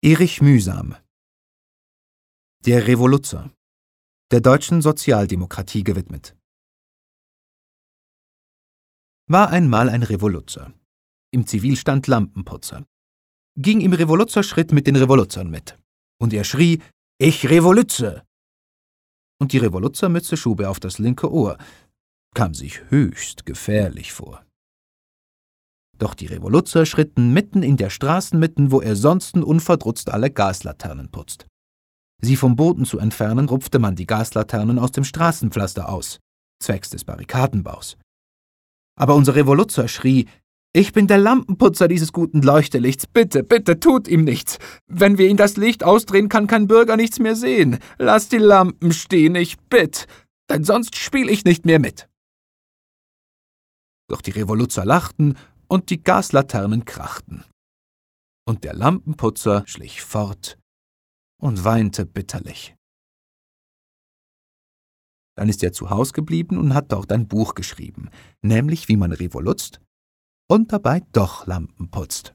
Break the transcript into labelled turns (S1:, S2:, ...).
S1: Erich Mühsam Der Revoluzer der deutschen Sozialdemokratie gewidmet. War einmal ein Revoluzer, im Zivilstand Lampenputzer, ging im Revoluzerschritt mit den Revoluzern mit, und er schrie, ich Revolütze! Und die Revoluzermütze schob er auf das linke Ohr, kam sich höchst gefährlich vor. Doch die Revoluzer schritten mitten in der Straßenmitten, wo er sonsten unverdrutzt alle Gaslaternen putzt. Sie vom Boden zu entfernen, rupfte man die Gaslaternen aus dem Straßenpflaster aus, zwecks des Barrikadenbaus. Aber unser Revoluzer schrie, ich bin der Lampenputzer dieses guten Leuchtelichts. Bitte, bitte, tut ihm nichts. Wenn wir ihn das Licht ausdrehen, kann kein Bürger nichts mehr sehen. Lass die Lampen stehen, ich bitt, denn sonst spiel ich nicht mehr mit. Doch die Revoluzer lachten und die Gaslaternen krachten. Und der Lampenputzer schlich fort und weinte bitterlich. Dann ist er zu Haus geblieben und hat dort ein Buch geschrieben, nämlich wie man revolutzt und dabei doch Lampen putzt.